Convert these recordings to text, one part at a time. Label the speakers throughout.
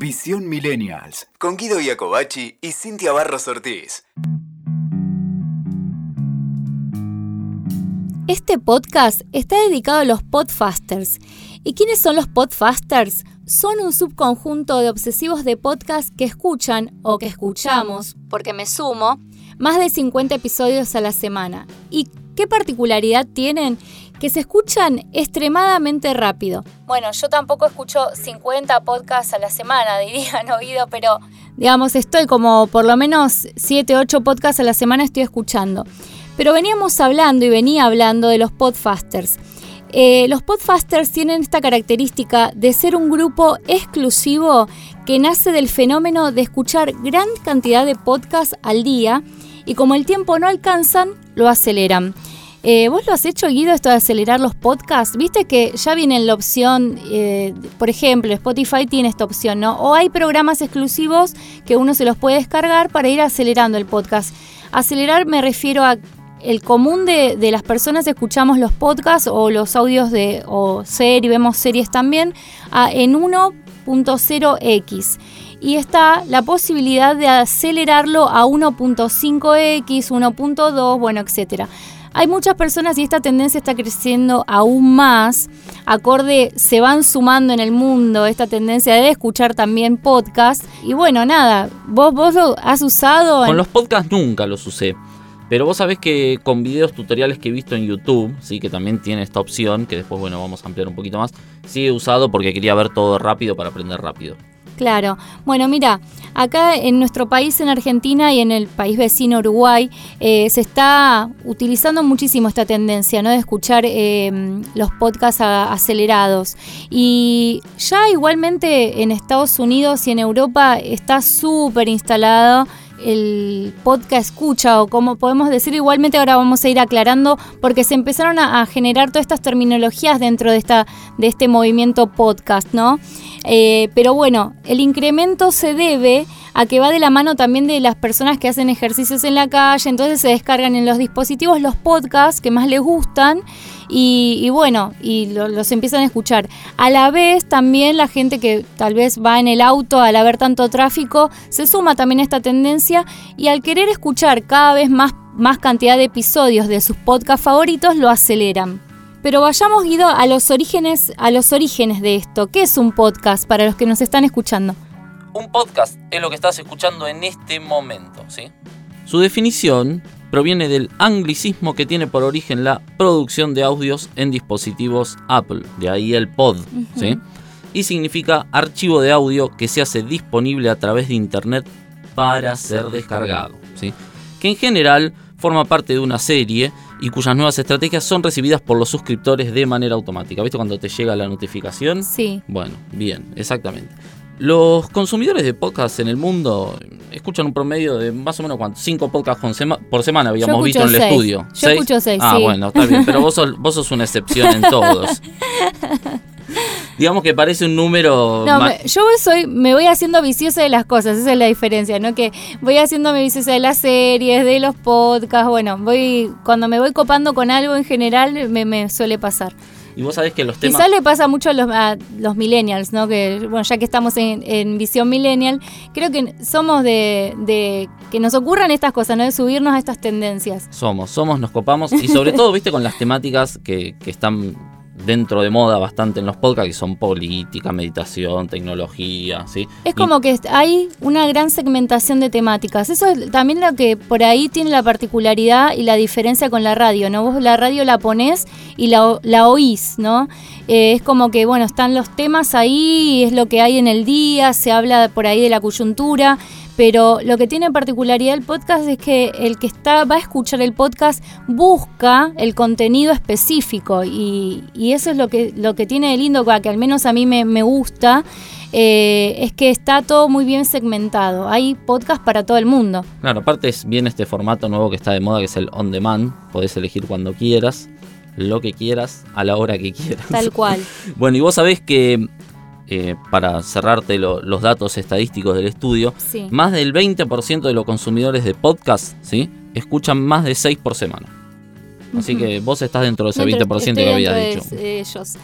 Speaker 1: Visión Millennials. Con Guido Iacobacci y Cintia Barros Ortiz.
Speaker 2: Este podcast está dedicado a los podfasters. ¿Y quiénes son los podfasters? Son un subconjunto de obsesivos de podcast que escuchan o que escuchamos, porque me sumo, más de 50 episodios a la semana. ¿Y qué particularidad tienen? Que se escuchan extremadamente rápido. Bueno, yo tampoco escucho 50 podcasts a la semana, dirían oído, pero digamos, estoy como por lo menos 7, 8 podcasts a la semana estoy escuchando. Pero veníamos hablando y venía hablando de los podfasters. Eh, los podfasters tienen esta característica de ser un grupo exclusivo que nace del fenómeno de escuchar gran cantidad de podcasts al día y como el tiempo no alcanzan, lo aceleran. Eh, ¿Vos lo has hecho, Guido, esto de acelerar los podcasts? Viste que ya viene la opción, eh, por ejemplo, Spotify tiene esta opción, ¿no? O hay programas exclusivos que uno se los puede descargar para ir acelerando el podcast. Acelerar me refiero a el común de, las personas escuchamos los podcasts o los audios de o y vemos series también en 1.0x. Y está la posibilidad de acelerarlo a 1.5x, 1.2, bueno, etcétera. Hay muchas personas y esta tendencia está creciendo aún más. Acorde, se van sumando en el mundo esta tendencia de escuchar también podcast. Y bueno, nada, ¿vos, vos lo has usado?
Speaker 3: Con los podcasts nunca los usé. Pero vos sabés que con videos tutoriales que he visto en YouTube, sí, que también tiene esta opción, que después, bueno, vamos a ampliar un poquito más, sí he usado porque quería ver todo rápido para aprender rápido.
Speaker 2: Claro. Bueno, mira, acá en nuestro país, en Argentina y en el país vecino Uruguay, eh, se está utilizando muchísimo esta tendencia, ¿no? De escuchar em, los podcasts acelerados. Y ya igualmente en Estados Unidos y en Europa está súper instalado el podcast escucha o como podemos decir igualmente ahora vamos a ir aclarando porque se empezaron a, generar todas estas terminologías dentro de esta de este movimiento podcast no eh, pero bueno el incremento se debe a que va de la mano también de las personas que hacen ejercicios en la calle entonces se descargan en los dispositivos los podcasts que más les gustan y, bueno, y los empiezan a escuchar. A la vez también la gente que tal vez va en el auto al haber tanto tráfico, se suma también a esta tendencia y al querer escuchar cada vez más, más cantidad de episodios de sus podcasts favoritos, lo aceleran. Pero vayamos, Guido, a los orígenes, a los orígenes de esto. ¿Qué es un podcast para los que nos están escuchando?
Speaker 3: Un podcast es lo que estás escuchando en este momento, ¿sí? Su definición proviene del anglicismo que tiene por origen la producción de audios en dispositivos Apple, de ahí el pod, ¿sí? Y significa archivo de audio que se hace disponible a través de Internet para ser descargado, ¿sí? Que en general forma parte de una serie y cuyas nuevas estrategias son recibidas por los suscriptores de manera automática. ¿Viste cuando te llega la notificación?
Speaker 2: Sí.
Speaker 3: Bueno, bien, exactamente. Los consumidores de podcast en el mundo escuchan un promedio de más o menos ¿cuánto? cinco podcasts por semana habíamos visto en el estudio.
Speaker 2: Yo escucho seis.
Speaker 3: Ah, bueno, está bien, pero vos sos, vos sos una excepción en todos. Digamos que parece un número.
Speaker 2: No, yo soy, me voy haciendo viciosa de las cosas, esa es la diferencia, ¿no? Que voy haciéndome viciosa de las series, de los podcasts, bueno, voy, cuando me voy copando con algo en general, me, me suele pasar.
Speaker 3: Y vos sabés que los temas.
Speaker 2: Quizás le pasa mucho a los, los millennials, ¿no? Que, bueno, ya que estamos en, visión millennial, creo que somos de, de, que nos ocurran estas cosas, ¿no? De subirnos a estas tendencias.
Speaker 3: Somos, somos, nos copamos. Y sobre todo, viste, con las temáticas que, que están dentro de moda bastante en los podcasts, que son política, meditación, tecnología, ¿sí?
Speaker 2: Es como que hay una gran segmentación de temáticas. Eso es también lo que por ahí tiene la particularidad y la diferencia con la radio, ¿no? Vos la radio la ponés y la, la oís, ¿no? Eh, es como que, bueno, están los temas ahí, es lo que hay en el día, se habla por ahí de la coyuntura pero lo que tiene particularidad el podcast es que el que está va a escuchar el podcast busca el contenido específico y, eso es lo que, lo que tiene de lindo, que al menos a mí me, gusta, eh, es que está todo muy bien segmentado. Hay podcast para todo el mundo.
Speaker 3: Claro, aparte es bien este formato nuevo que está de moda, que es el on demand. Podés elegir cuando quieras, lo que quieras, a la hora que quieras.
Speaker 2: Tal cual.
Speaker 3: bueno, y vos sabés que eh, para cerrarte los datos estadísticos del estudio, más del 20% de los consumidores de podcast ¿sí? escuchan más de 6 por semana. Así que vos estás dentro de ese 20% que había dicho.
Speaker 2: ellos.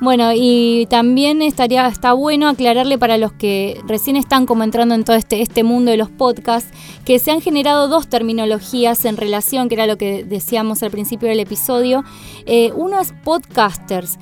Speaker 2: Bueno, y también estaría, está bueno aclararle para los que recién están como entrando en todo este, este mundo de los podcasts, que se han generado dos terminologías en relación, que era lo que decíamos al principio del episodio. Eh, uno es podcasters.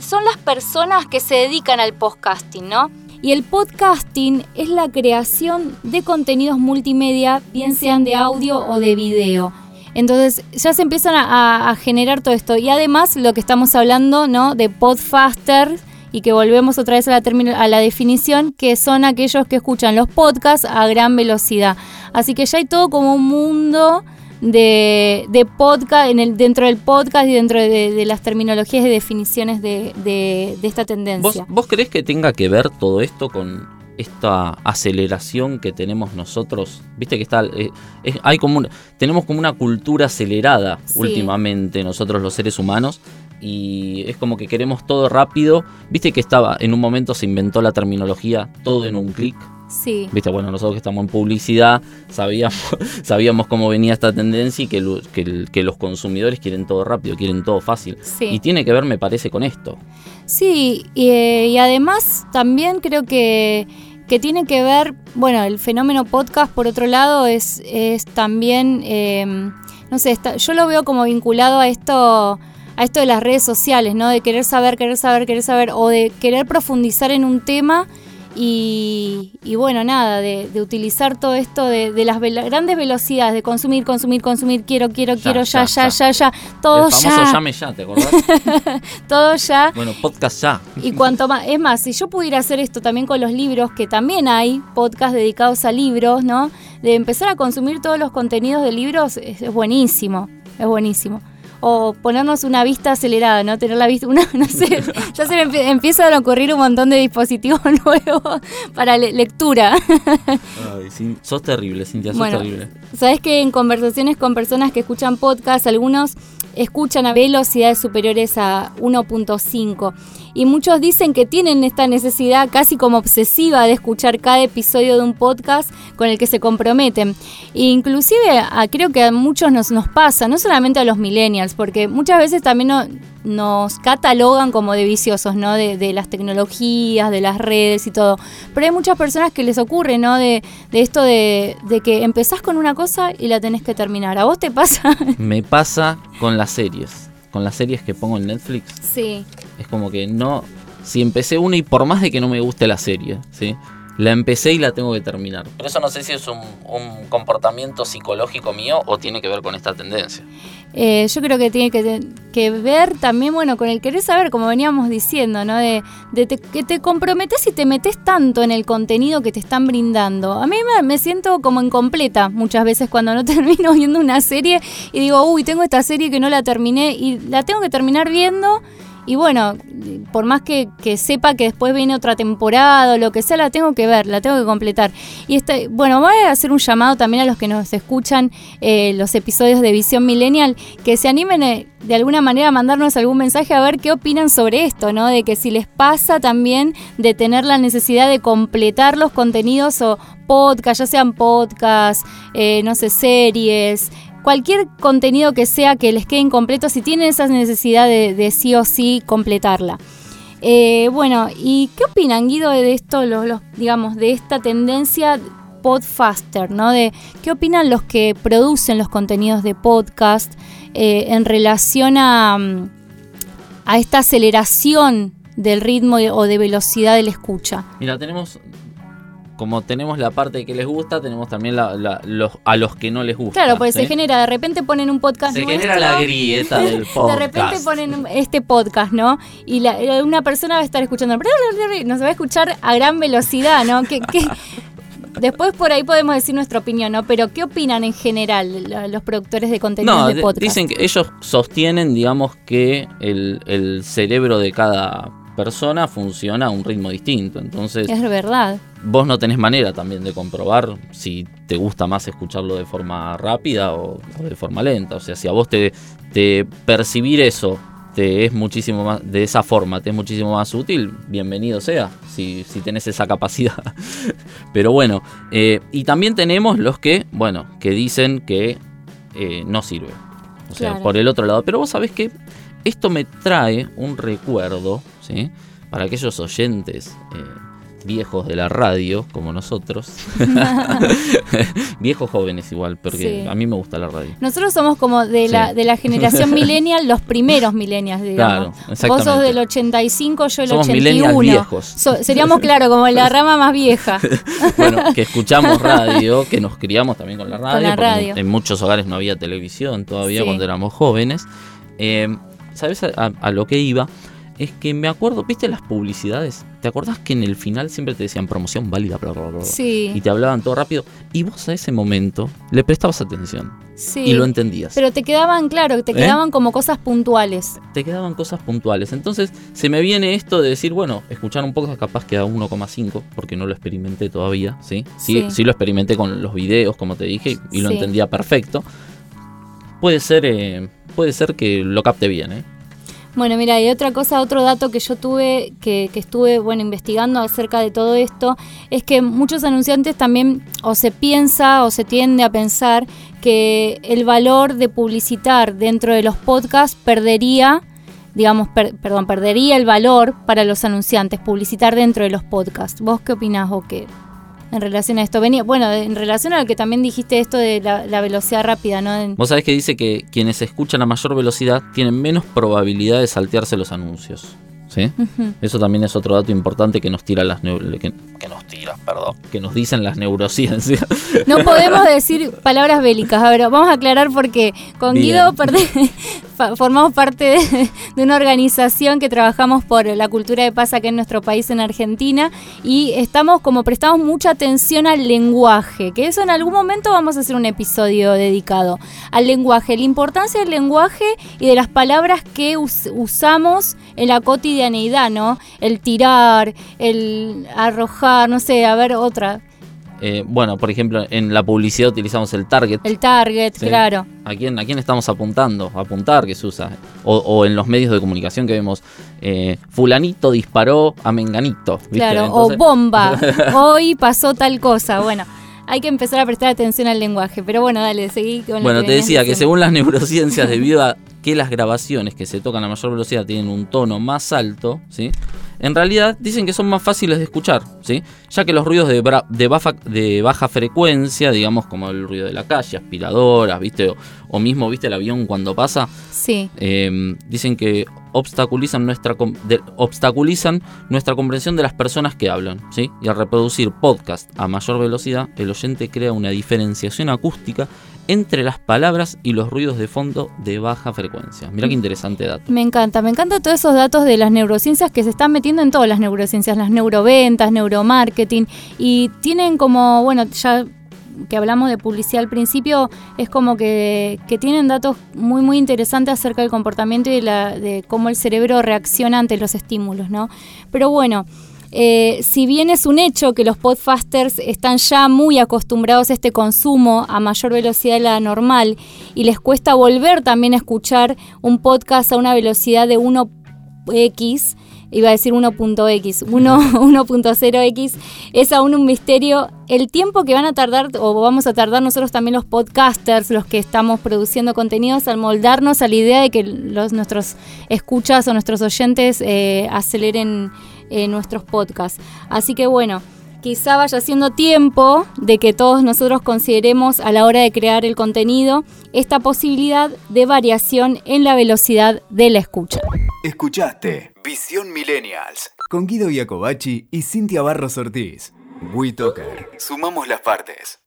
Speaker 2: Son las personas que se dedican al podcasting, ¿no? Y el podcasting es la creación de contenidos multimedia, bien sean de audio o de video. Entonces ya se empiezan a, generar todo esto. Y además lo que estamos hablando, ¿no? De podfaster y que volvemos otra vez a la, a la definición, que son aquellos que escuchan los podcasts a gran velocidad. Así que ya hay todo como un mundo de, podcast, en el, dentro del podcast y dentro de, las terminologías y definiciones de, esta tendencia.
Speaker 3: ¿Vos, ¿Vos crees que tenga que ver todo esto con esta aceleración que tenemos nosotros, viste que está, eh, hay como tenemos como una cultura acelerada últimamente nosotros los seres humanos y es como que queremos todo rápido, viste que estaba, en un momento se inventó la terminología todo en un clic.
Speaker 2: Sí.
Speaker 3: Viste, bueno, nosotros que estamos en publicidad sabíamos, sabíamos cómo venía esta tendencia y que, que, los consumidores quieren todo rápido, quieren todo fácil. Y tiene que ver, me parece, con esto.
Speaker 2: Sí, y, eh, y además también creo que que tiene que ver, bueno, el fenómeno podcast por otro lado es, es también, em, no sé, yo lo veo como vinculado a esto, a esto de las redes sociales, ¿no? De querer saber, querer saber, querer saber, o de querer profundizar en un tema y, bueno, nada, de, utilizar todo esto de, las grandes velocidades, de consumir, consumir, consumir, quiero, quiero, quiero, ya, ya, ya, ya, todo
Speaker 3: El famoso llame ya, ¿te acordás?
Speaker 2: todo ya.
Speaker 3: Bueno, podcast ya.
Speaker 2: Y cuanto más, es más, si yo pudiera hacer esto también con los libros, que también hay podcasts dedicados a libros, ¿no? De empezar a consumir todos los contenidos de libros es buenísimo, es buenísimo o ponernos una vista acelerada, ¿no? Tener la vista, una, no sé, ya se me empiezan a ocurrir un montón de dispositivos nuevos para lectura.
Speaker 3: Ay, sos terrible, Cintia, sos terrible.
Speaker 2: Sabes que en conversaciones con personas que escuchan podcast, algunos escuchan a velocidades superiores a 1.5 y muchos dicen que tienen esta necesidad casi como obsesiva de escuchar cada episodio de un podcast con el que se comprometen. E inclusive creo que a muchos nos, nos pasa, no solamente a los millennials, porque muchas veces también nos catalogan como de viciosos, ¿no? De, las tecnologías, de las redes y todo. Pero hay muchas personas que les ocurre, ¿no? De, de esto de, de que empezás con una cosa y la tenés que terminar. ¿A vos te pasa?
Speaker 3: Me pasa con las series con las series que pongo en Netflix.
Speaker 2: Sí.
Speaker 3: Es como que no. Si empecé una y por más de que no me guste la serie, ¿sí? La empecé y la tengo que terminar. Pero eso no sé si es un, comportamiento psicológico mío o tiene que ver con esta tendencia.
Speaker 2: Eh, yo creo que tiene que, ver también, bueno, con el querer saber, como veníamos diciendo, ¿no? De, que te comprometes y te metes tanto en el contenido que te están brindando. A mí me, me, siento como incompleta muchas veces cuando no termino viendo una serie y digo, uy, tengo esta serie que no la terminé y la tengo que terminar viendo y bueno, por más que, sepa que después viene otra temporada o lo que sea, la tengo que ver, la tengo que completar. Y este, bueno, voy a hacer un llamado también a los que nos escuchan eh, los episodios de Visión Millennial, que se animen eh, de alguna manera a mandarnos algún mensaje a ver qué opinan sobre esto, ¿no? De que si les pasa también de tener la necesidad de completar los contenidos o podcast, ya sean podcasts, eh, no sé, series, cualquier contenido que sea que les quede incompleto, si tienen esa necesidad de, sí o sí completarla. Eh, bueno, ¿y qué opinan, Guido, de esto, digamos, de esta tendencia podfaster, ¿no? De qué opinan los que producen los contenidos de podcast eh, en relación a, a esta aceleración del ritmo o de velocidad de la escucha.
Speaker 3: Mira, tenemos como tenemos la parte que les gusta, tenemos también los, a los que no les gusta.
Speaker 2: Claro, pues se genera, de repente ponen un podcast
Speaker 3: Se genera la grieta del podcast.
Speaker 2: De repente ponen este podcast, ¿no? Y una persona va a estar escuchando, nos va a escuchar a gran velocidad, ¿no? Que, Después por ahí podemos decir nuestra opinión, ¿no? Pero ¿qué opinan en general los productores de contenido de podcast?
Speaker 3: Dicen que ellos sostienen, digamos, que el, el cerebro de cada persona funciona a un ritmo distinto. Entonces.
Speaker 2: Es verdad.
Speaker 3: Vos no tenés manera también de comprobar si te gusta más escucharlo de forma rápida o, de forma lenta. O sea, si a vos te, te percibir eso te es muchísimo más, de esa forma, te es muchísimo más útil, bienvenido sea, si, si tenés esa capacidad. Pero bueno, eh, y también tenemos los que, bueno, que dicen que eh, no sirve. O sea, por el otro lado. Pero vos sabés que esto me trae un recuerdo, ¿sí? Para aquellos oyentes eh, viejos de la radio, como nosotros. viejos jóvenes igual, porque
Speaker 2: Sí.
Speaker 3: a mí me gusta la radio.
Speaker 2: Nosotros somos como de, la, de la generación millennial, los primeros millennials, digamos.
Speaker 3: Claro,
Speaker 2: Vos sos del 85, yo del
Speaker 3: Somos
Speaker 2: 81.
Speaker 3: millennials viejos.
Speaker 2: So- seríamos, claro, como la rama más vieja.
Speaker 3: Bueno, que escuchamos radio, que nos criamos también con la radio,
Speaker 2: la
Speaker 3: porque
Speaker 2: radio.
Speaker 3: en muchos hogares no había televisión todavía
Speaker 2: Sí.
Speaker 3: cuando éramos jóvenes. Eh, ¿Sabes a, a- a lo que iba? Es que me acuerdo, ¿viste las publicidades? ¿Te acordás que en el final siempre te decían promoción válida, bla, bla, bla, bla? Y
Speaker 2: Sí,
Speaker 3: te hablaban todo rápido. Y vos a ese momento le prestabas atención
Speaker 2: sí.
Speaker 3: y lo entendías.
Speaker 2: Pero te quedaban, claro, te
Speaker 3: ¿Eh?
Speaker 2: quedaban como cosas puntuales.
Speaker 3: te quedaban cosas puntuales. Entonces se me viene esto de decir, bueno, escuchar un poco capaz que a 1,5, porque no lo experimenté todavía, ¿sí? Sí,
Speaker 2: Sí.
Speaker 3: sí lo experimenté con los videos, como te dije, y lo
Speaker 2: Sí.
Speaker 3: entendía perfecto. Puede ser, eh, puede ser que lo capte bien, ¿eh?
Speaker 2: Bueno, mira, y otra cosa, otro dato que yo tuve, que, que estuve, bueno, investigando acerca de todo esto, es que muchos anunciantes también, o se piensa, o se tiende a pensar, que el valor de publicitar dentro de los podcasts perdería, digamos, per- perdón, perdería el valor para los anunciantes, publicitar dentro de los podcasts. ¿Vos qué opinás qué? En relación a esto, venía, bueno, en relación a lo que también dijiste esto de la, la velocidad rápida, ¿no?
Speaker 3: Vos sabés que dice que quienes escuchan a mayor velocidad tienen menos probabilidad de saltearse los anuncios. ¿Sí? Eso también es otro dato importante que nos tira las que, que nos tira, perdón, que nos dicen las neurociencias.
Speaker 2: No podemos decir palabras bélicas. A ver, vamos a aclarar porque con
Speaker 3: Bien.
Speaker 2: Guido fa- formamos parte de, una organización que trabajamos por la cultura de paz acá en nuestro país, en Argentina, y estamos como prestamos mucha atención al lenguaje, que eso en algún momento vamos a hacer un episodio dedicado al lenguaje, la importancia del lenguaje y de las palabras que us- usamos en la cotidianeidad, ¿no? El tirar, el arrojar, no sé, a ver otra,
Speaker 3: Eh, bueno, por ejemplo, en la publicidad utilizamos el target.
Speaker 2: el target,
Speaker 3: Sí.
Speaker 2: claro.
Speaker 3: ¿A quién, ¿A quién estamos apuntando? Apuntar que se usa. O, o en los medios de comunicación que vemos, eh, fulanito disparó a menganito. ¿viste?
Speaker 2: Claro,
Speaker 3: Entonces-
Speaker 2: o bomba. Hoy pasó tal cosa. Bueno, hay que empezar a prestar atención al lenguaje. Pero bueno, dale, seguí con
Speaker 3: Bueno, te decía que según las neurociencias, debido a que las grabaciones que se tocan a mayor velocidad tienen un tono más alto, ¿sí? En realidad dicen que son más fáciles de escuchar, ¿sí? Ya que los ruidos de, baja, de baja frecuencia, digamos como el ruido de la calle, aspiradoras, ¿viste? O, o mismo, ¿viste el avión cuando pasa?
Speaker 2: Sí,
Speaker 3: Eh, dicen que obstaculizan nuestra, de- obstaculizan nuestra comprensión de las personas que hablan, ¿sí? Y al reproducir podcast a mayor velocidad, el oyente crea una diferenciación acústica entre las palabras y los ruidos de fondo de baja frecuencia. Mira qué interesante dato.
Speaker 2: me encanta. Me encantan todos esos datos de las neurociencias que se están metiendo en todas las neurociencias, las neuroventas, neuromarketing. Y tienen como, bueno, ya que hablamos de publicidad al principio, es como que, que tienen datos muy, muy interesantes acerca del comportamiento y de, la, de cómo el cerebro reacciona ante los estímulos, ¿no? Pero bueno, eh, si bien es un hecho que los podfasters están ya muy acostumbrados a este consumo a mayor velocidad de la normal y les cuesta volver también a escuchar un podcast a una velocidad de 1x, iba a decir 1.x, 1 1.0x, es aún un misterio el tiempo que van a tardar o vamos a tardar nosotros también los podcasters, los que estamos produciendo contenidos, al moldarnos a la idea de que los, nuestros escuchas o nuestros oyentes eh, aceleren eh, nuestros podcasts. Así que bueno, quizá vaya siendo tiempo de que todos nosotros consideremos a la hora de crear el contenido esta posibilidad de variación en la velocidad de la escucha.
Speaker 1: Escuchaste Visión Millennials con Guido Iacobacci y Cintia Barros Ortiz. WeToker. Sumamos las partes.